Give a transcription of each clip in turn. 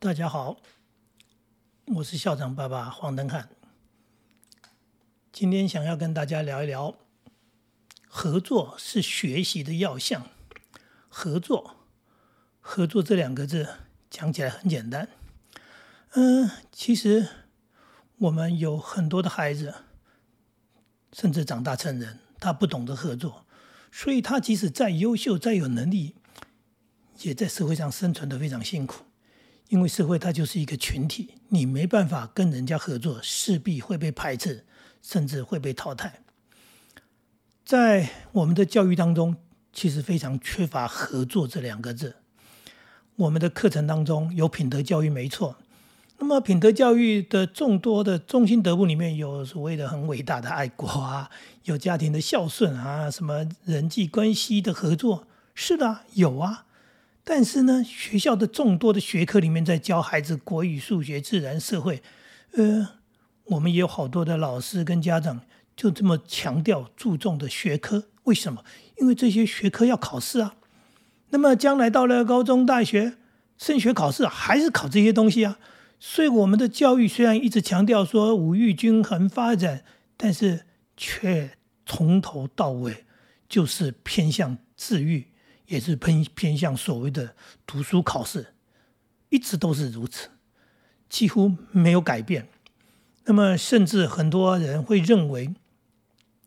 大家好，我是校长爸爸黄登汉。今天想要跟大家聊一聊，合作是学习的要项。合作，合作这两个字讲起来很简单。嗯，其实我们有很多的孩子，甚至长大成人，他不懂得合作，所以他即使再优秀、再有能力，也在社会上生存的非常辛苦。因为社会它就是一个群体，你没办法跟人家合作，势必会被排斥，甚至会被淘汰。在我们的教育当中，其实非常缺乏合作这两个字。我们的课程当中有品德教育，没错。那么品德教育的众多的中心德部里面有所谓的很伟大的爱国啊，有家庭的孝顺啊，什么人际关系的合作，是的，有啊。但是呢，学校的众多的学科里面，在教孩子国语、数学、自然、社会，呃，我们也有好多的老师跟家长就这么强调注重的学科。为什么？因为这些学科要考试啊。那么将来到了高中、大学升学考试，还是考这些东西啊。所以我们的教育虽然一直强调说五育均衡发展，但是却从头到尾就是偏向自愈。也是偏偏向所谓的读书考试，一直都是如此，几乎没有改变。那么，甚至很多人会认为，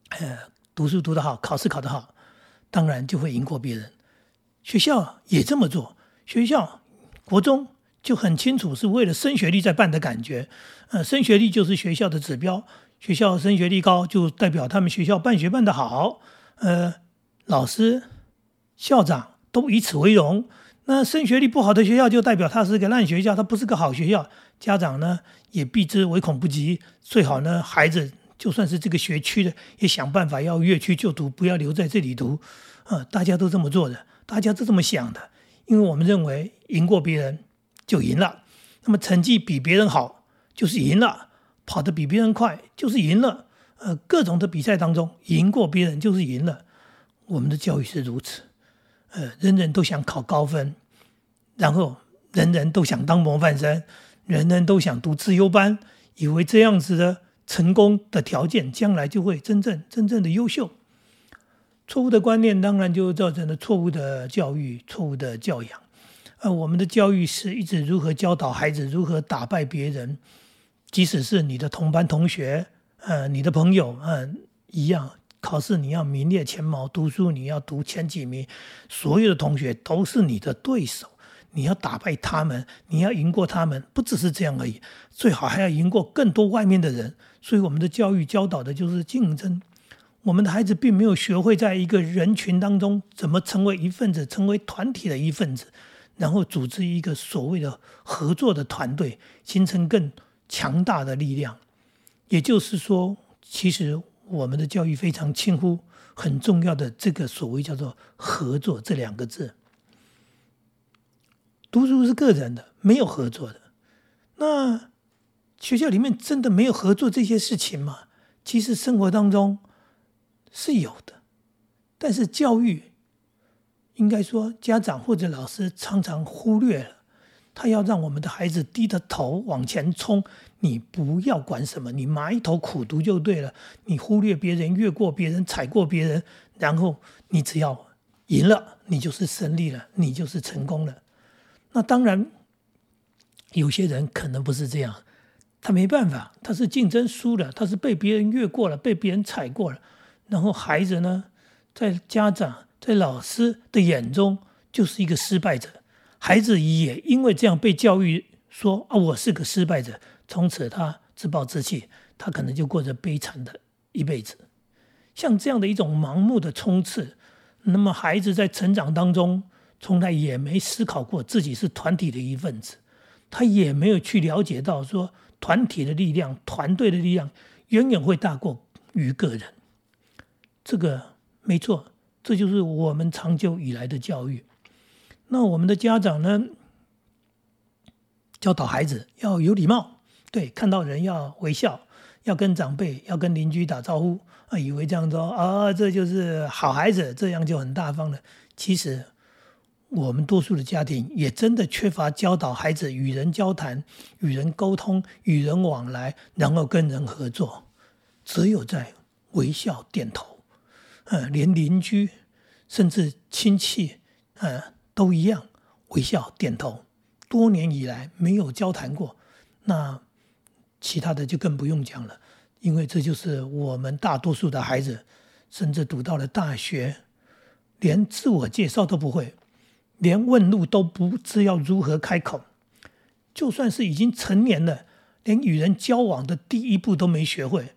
呃，读书读得好，考试考得好，当然就会赢过别人。学校也这么做，学校国中就很清楚是为了升学率在办的感觉。呃，升学率就是学校的指标，学校升学率高就代表他们学校办学办得好。呃，老师。校长都以此为荣，那升学率不好的学校就代表它是个烂学校，它不是个好学校。家长呢也避之唯恐不及，最好呢孩子就算是这个学区的，也想办法要越区就读，不要留在这里读。啊，大家都这么做的，大家都这么想的，因为我们认为赢过别人就赢了，那么成绩比别人好就是赢了，跑得比别人快就是赢了。呃，各种的比赛当中赢过别人就是赢了。我们的教育是如此。呃，人人都想考高分，然后人人都想当模范生，人人都想读自优班，以为这样子的成功的条件，将来就会真正真正的优秀。错误的观念当然就造成了错误的教育、错误的教养。呃，我们的教育是一直如何教导孩子如何打败别人，即使是你的同班同学，呃，你的朋友，嗯，一样。考试你要名列前茅，读书你要读前几名，所有的同学都是你的对手，你要打败他们，你要赢过他们，不只是这样而已，最好还要赢过更多外面的人。所以我们的教育教导的就是竞争，我们的孩子并没有学会在一个人群当中怎么成为一份子，成为团体的一份子，然后组织一个所谓的合作的团队，形成更强大的力量。也就是说，其实。我们的教育非常轻忽很重要的这个所谓叫做合作这两个字。读书是个人的，没有合作的。那学校里面真的没有合作这些事情吗？其实生活当中是有的，但是教育应该说家长或者老师常常忽略了。他要让我们的孩子低着头往前冲，你不要管什么，你埋头苦读就对了。你忽略别人，越过别人，踩过别人，然后你只要赢了，你就是胜利了，你就是成功了。那当然，有些人可能不是这样，他没办法，他是竞争输了，他是被别人越过了，被别人踩过了。然后孩子呢，在家长、在老师的眼中，就是一个失败者。孩子也因为这样被教育说啊，我是个失败者，从此他自暴自弃，他可能就过着悲惨的一辈子。像这样的一种盲目的冲刺，那么孩子在成长当中从来也没思考过自己是团体的一份子，他也没有去了解到说团体的力量、团队的力量远远会大过于个人。这个没错，这就是我们长久以来的教育。那我们的家长呢，教导孩子要有礼貌，对，看到人要微笑，要跟长辈、要跟邻居打招呼啊，以为这样说啊，这就是好孩子，这样就很大方了。其实我们多数的家庭也真的缺乏教导孩子与人交谈、与人沟通、与人往来，然后跟人合作。只有在微笑点头，呃，连邻居甚至亲戚，呃，都一样微笑点头。多年以来没有交谈过，那其他的就更不用讲了，因为这就是我们大多数的孩子，甚至读到了大学，连自我介绍都不会，连问路都不知要如何开口。就算是已经成年了，连与人交往的第一步都没学会。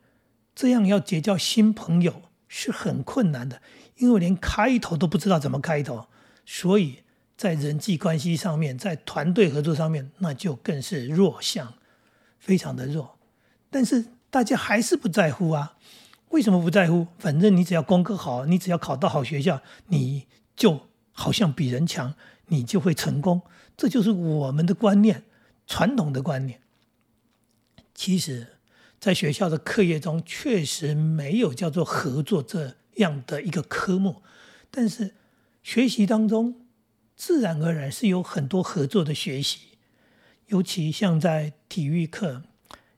这样要结交新朋友是很困难的，因为连开头都不知道怎么开头，所以在人际关系上面，在团队合作上面，那就更是弱项，非常的弱。但是大家还是不在乎啊？为什么不在乎？反正你只要功课好，你只要考到好学校，你就好像比人强，你就会成功。这就是我们的观念，传统的观念。其实。在学校的课业中，确实没有叫做合作这样的一个科目，但是学习当中自然而然是有很多合作的学习，尤其像在体育课、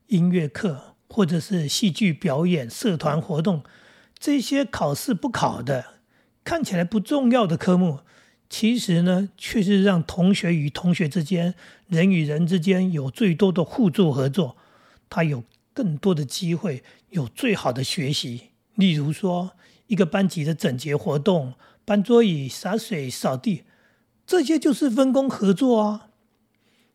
音乐课，或者是戏剧表演、社团活动这些考试不考的、看起来不重要的科目，其实呢，却是让同学与同学之间、人与人之间有最多的互助合作，他有。更多的机会有最好的学习，例如说一个班级的整洁活动、搬桌椅、洒水、扫地，这些就是分工合作啊。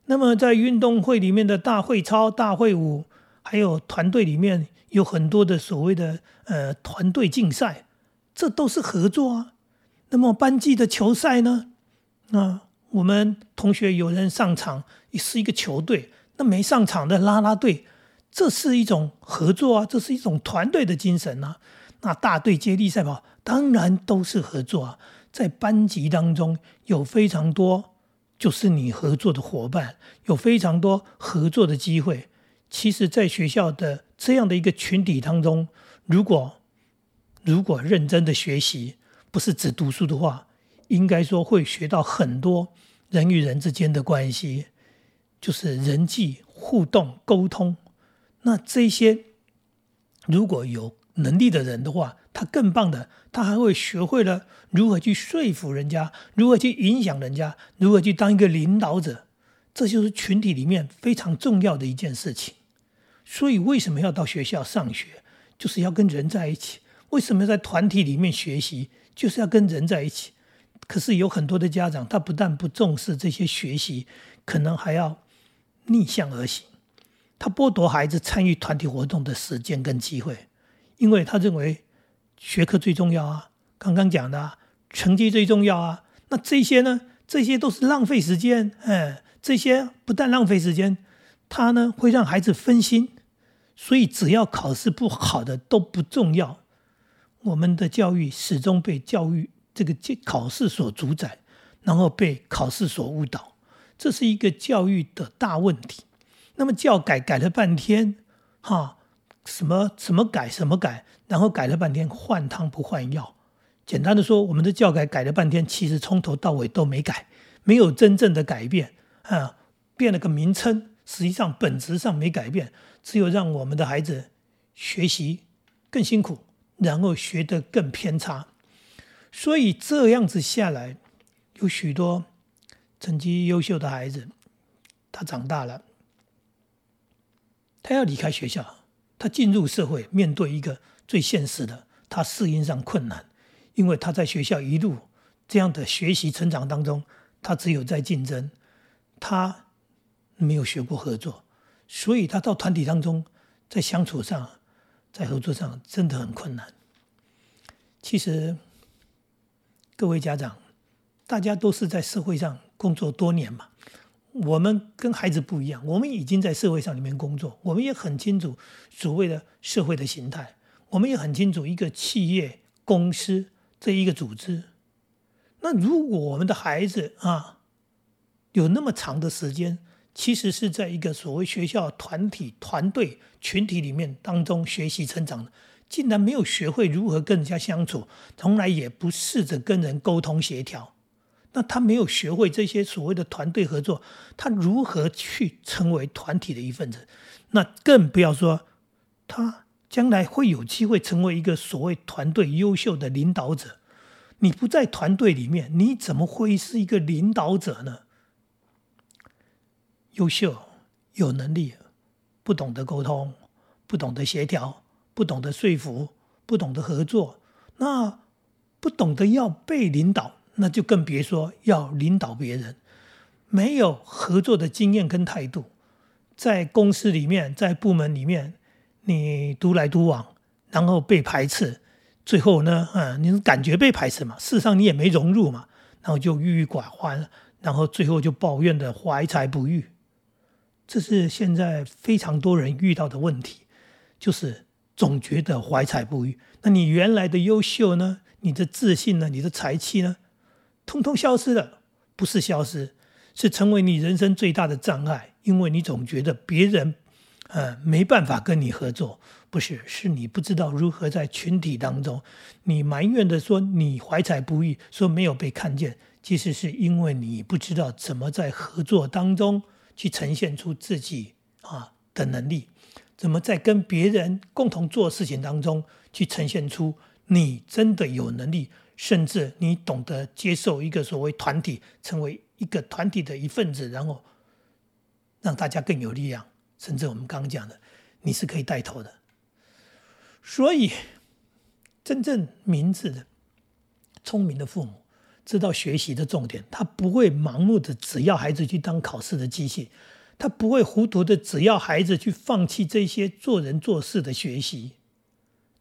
那么在运动会里面的大会操、大会舞，还有团队里面有很多的所谓的呃团队竞赛，这都是合作啊。那么班级的球赛呢？那我们同学有人上场也是一个球队，那没上场的拉拉队。这是一种合作啊，这是一种团队的精神啊。那大队接力赛跑当然都是合作啊。在班级当中有非常多就是你合作的伙伴，有非常多合作的机会。其实，在学校的这样的一个群体当中，如果如果认真的学习，不是只读书的话，应该说会学到很多人与人之间的关系，就是人际互动、沟通。那这些如果有能力的人的话，他更棒的，他还会学会了如何去说服人家，如何去影响人家，如何去当一个领导者，这就是群体里面非常重要的一件事情。所以为什么要到学校上学，就是要跟人在一起。为什么要在团体里面学习，就是要跟人在一起。可是有很多的家长，他不但不重视这些学习，可能还要逆向而行。他剥夺孩子参与团体活动的时间跟机会，因为他认为学科最重要啊，刚刚讲的成绩最重要啊。那这些呢？这些都是浪费时间，哎，这些不但浪费时间，他呢会让孩子分心。所以只要考试不好的都不重要。我们的教育始终被教育这个考试所主宰，然后被考试所误导，这是一个教育的大问题。那么教改改了半天，哈，什么什么改什么改，然后改了半天换汤不换药。简单的说，我们的教改改了半天，其实从头到尾都没改，没有真正的改变啊，变了个名称，实际上本质上没改变，只有让我们的孩子学习更辛苦，然后学得更偏差。所以这样子下来，有许多成绩优秀的孩子，他长大了。他要离开学校，他进入社会，面对一个最现实的，他适应上困难，因为他在学校一路这样的学习成长当中，他只有在竞争，他没有学过合作，所以他到团体当中，在相处上，在合作上真的很困难。其实，各位家长，大家都是在社会上工作多年嘛。我们跟孩子不一样，我们已经在社会上里面工作，我们也很清楚所谓的社会的形态，我们也很清楚一个企业、公司这一个组织。那如果我们的孩子啊，有那么长的时间，其实是在一个所谓学校团体、团队、群体里面当中学习成长的，竟然没有学会如何跟人家相处，从来也不试着跟人沟通协调，那他没有学会这些所谓的团队合作，他如何去成为团体的一份子？那更不要说他将来会有机会成为一个所谓团队优秀的领导者。你不在团队里面，你怎么会是一个领导者呢？优秀、有能力，不懂得沟通，不懂得协调，不懂得说服，不懂得合作，那不懂得要被领导，那就更别说要领导别人。没有合作的经验跟态度，在公司里面，在部门里面，你独来独往，然后被排斥。最后呢，嗯，你感觉被排斥嘛？事实上你也没融入嘛，然后就郁郁寡欢，然后最后就抱怨的怀才不遇。这是现在非常多人遇到的问题，就是总觉得怀才不遇。那你原来的优秀呢？你的自信呢？你的才气呢？通通消失了，不是消失，是成为你人生最大的障碍，因为你总觉得别人，呃，没办法跟你合作。不是，是你不知道如何在群体当中，你埋怨的说你怀才不遇，说没有被看见，其实是因为你不知道怎么在合作当中去呈现出自己啊的能力，怎么在跟别人共同做事情当中去呈现出你真的有能力，甚至你懂得接受一个所谓团体，成为一个团体的一份子，然后让大家更有力量，甚至我们刚讲的，你是可以带头的。所以，真正明智的、聪明的父母知道学习的重点，他不会盲目的只要孩子去当考试的机器，他不会糊涂的只要孩子去放弃这些做人做事的学习，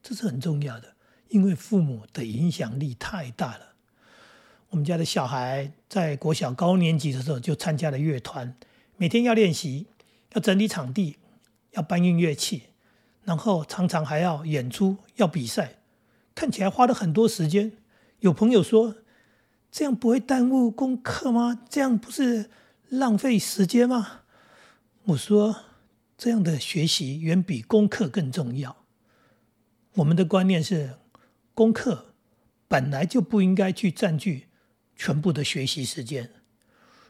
这是很重要的，因为父母的影响力太大了。我们家的小孩在国小高年级的时候就参加了乐团，每天要练习，要整理场地，要搬运乐器。然后常常还要演出，要比赛，看起来花了很多时间。有朋友说：“这样不会耽误功课吗？这样不是浪费时间吗？”我说：“这样的学习远比功课更重要。我们的观念是，功课本来就不应该去占据全部的学习时间。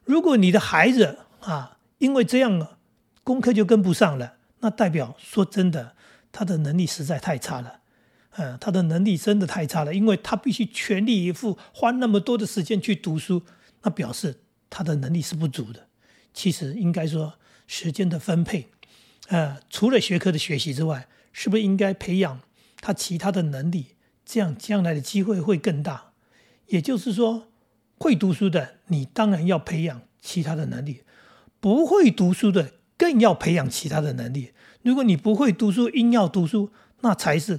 如果你的孩子啊，因为这样功课就跟不上了，那代表说真的。”他的能力实在太差了，嗯，他的能力真的太差了，因为他必须全力以赴，花那么多的时间去读书，那表示他的能力是不足的。其实应该说，时间的分配，呃，除了学科的学习之外，是不是应该培养他其他的能力？这样将来的机会会更大。也就是说，会读书的你当然要培养其他的能力，不会读书的更要培养其他的能力。如果你不会读书，硬要读书，那才是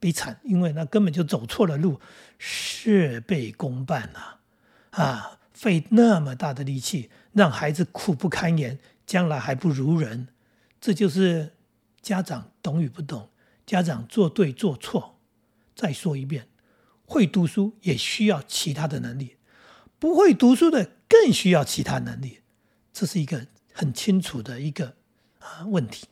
悲惨，因为那根本就走错了路，事倍功半呐！啊，费那么大的力气，让孩子苦不堪言，将来还不如人，这就是家长懂与不懂，家长做对做错。再说一遍，会读书也需要其他的能力，不会读书的更需要其他能力，这是一个很清楚的一个啊问题。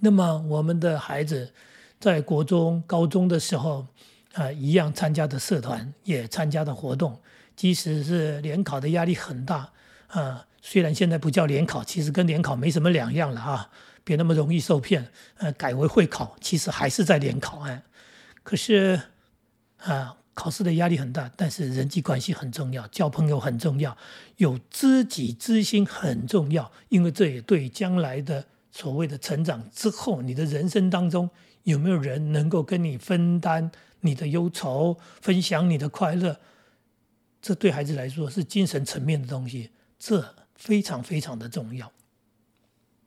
那么我们的孩子在国中、高中的时候，啊，一样参加的社团，也参加的活动，即使是联考的压力很大，啊，虽然现在不叫联考，其实跟联考没什么两样了啊，别那么容易受骗，呃，改为会考，其实还是在联考哎，可是啊，考试的压力很大，但是人际关系很重要，交朋友很重要，有知己知心很重要，因为这也对将来的。所谓的成长之后，你的人生当中有没有人能够跟你分担你的忧愁，分享你的快乐？这对孩子来说是精神层面的东西，这非常非常的重要。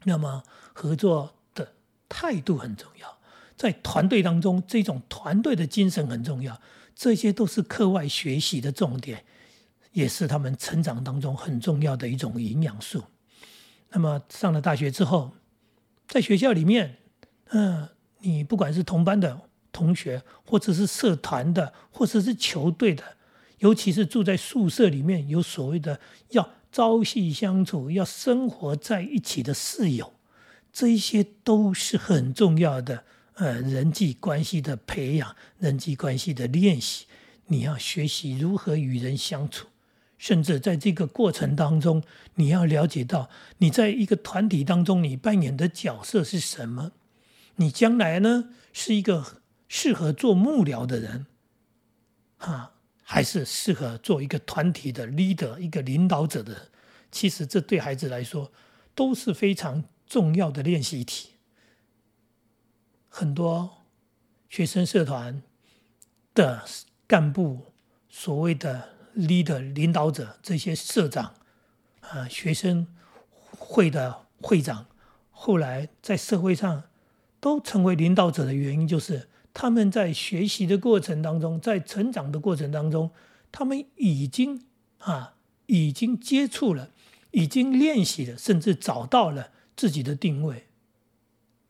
那么合作的态度很重要，在团队当中，这种团队的精神很重要。这些都是课外学习的重点，也是他们成长当中很重要的一种营养素。那么上了大学之后。在学校里面，嗯，你不管是同班的同学，或者是社团的，或者是球队的，尤其是住在宿舍里面，有所谓的要朝夕相处、要生活在一起的室友，这一些都是很重要的。呃，人际关系的培养，人际关系的练习，你要学习如何与人相处，甚至在这个过程当中，你要了解到你在一个团体当中你扮演的角色是什么。你将来呢是一个适合做幕僚的人，啊，还是适合做一个团体的 leader 一个领导者的人？其实这对孩子来说都是非常重要的练习题。很多学生社团的干部，所谓的。leader 领导者这些社长，啊，学生会的会长，后来在社会上都成为领导者的原因，就是他们在学习的过程当中，在成长的过程当中，他们已经啊，已经接触了，已经练习了，甚至找到了自己的定位，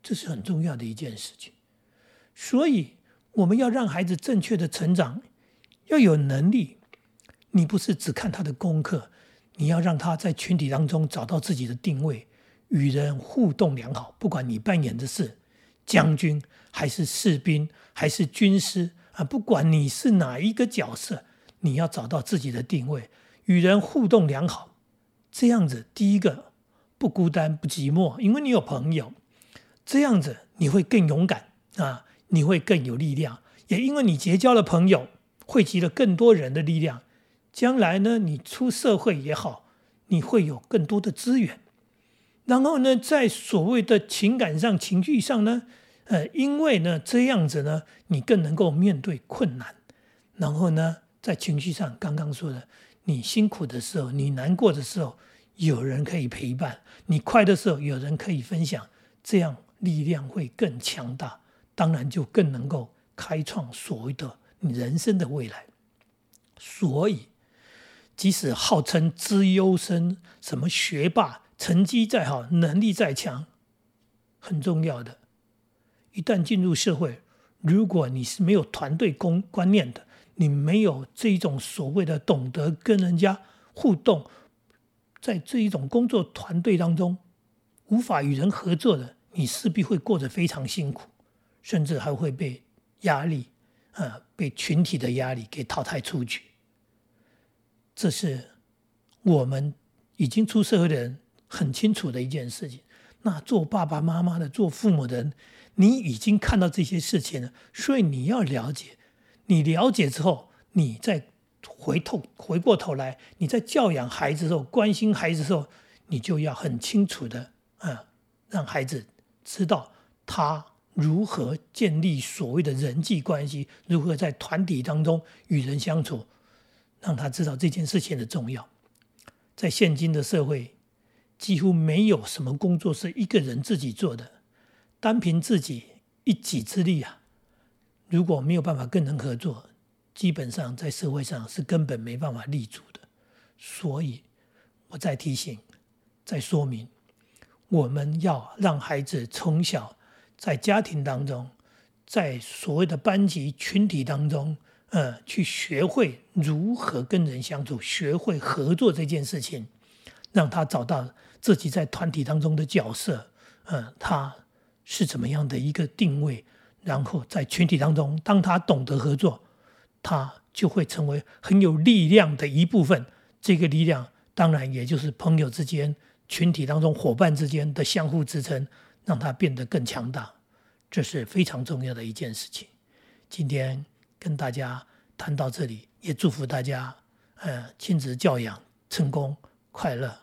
这是很重要的一件事情。所以，我们要让孩子正确的成长，要有能力。你不是只看他的功课，你要让他在群体当中找到自己的定位，与人互动良好。不管你扮演的是将军，还是士兵，还是军师啊，不管你是哪一个角色，你要找到自己的定位，与人互动良好。这样子，第一个不孤单不寂寞，因为你有朋友。这样子你会更勇敢啊，你会更有力量。也因为你结交了朋友，汇集了更多人的力量。将来呢，你出社会也好，你会有更多的资源。然后呢，在所谓的情感上、情绪上呢，呃，因为呢这样子呢，你更能够面对困难。然后呢，在情绪上，刚刚说的，你辛苦的时候，你难过的时候，有人可以陪伴；你快的时候，有人可以分享，这样力量会更强大。当然，就更能够开创所谓的你人生的未来。所以。即使号称资优生、什么学霸，成绩再好，能力再强，很重要的。一旦进入社会，如果你是没有团队观观念的，你没有这一种所谓的懂得跟人家互动，在这一种工作团队当中无法与人合作的，你势必会过得非常辛苦，甚至还会被压力，啊，被群体的压力给淘汰出去。这是我们已经出社会的人很清楚的一件事情。那做爸爸妈妈的、做父母的人，你已经看到这些事情了，所以你要了解。你了解之后，你再回头回过头来，你在教养孩子的时候、关心孩子的时候，你就要很清楚的啊，让孩子知道他如何建立所谓的人际关系，如何在团体当中与人相处。让他知道这件事情的重要。在现今的社会，几乎没有什么工作是一个人自己做的，单凭自己一己之力啊，如果没有办法跟人合作，基本上在社会上是根本没办法立足的。所以，我再提醒、再说明，我们要让孩子从小在家庭当中，在所谓的班级群体当中。呃，去学会如何跟人相处，学会合作这件事情，让他找到自己在团体当中的角色，呃，他是怎么样的一个定位，然后在群体当中，当他懂得合作，他就会成为很有力量的一部分。这个力量当然也就是朋友之间、群体当中伙伴之间的相互支撑，让他变得更强大，这是非常重要的一件事情。今天。跟大家谈到这里，也祝福大家，呃，亲子教养成功快乐。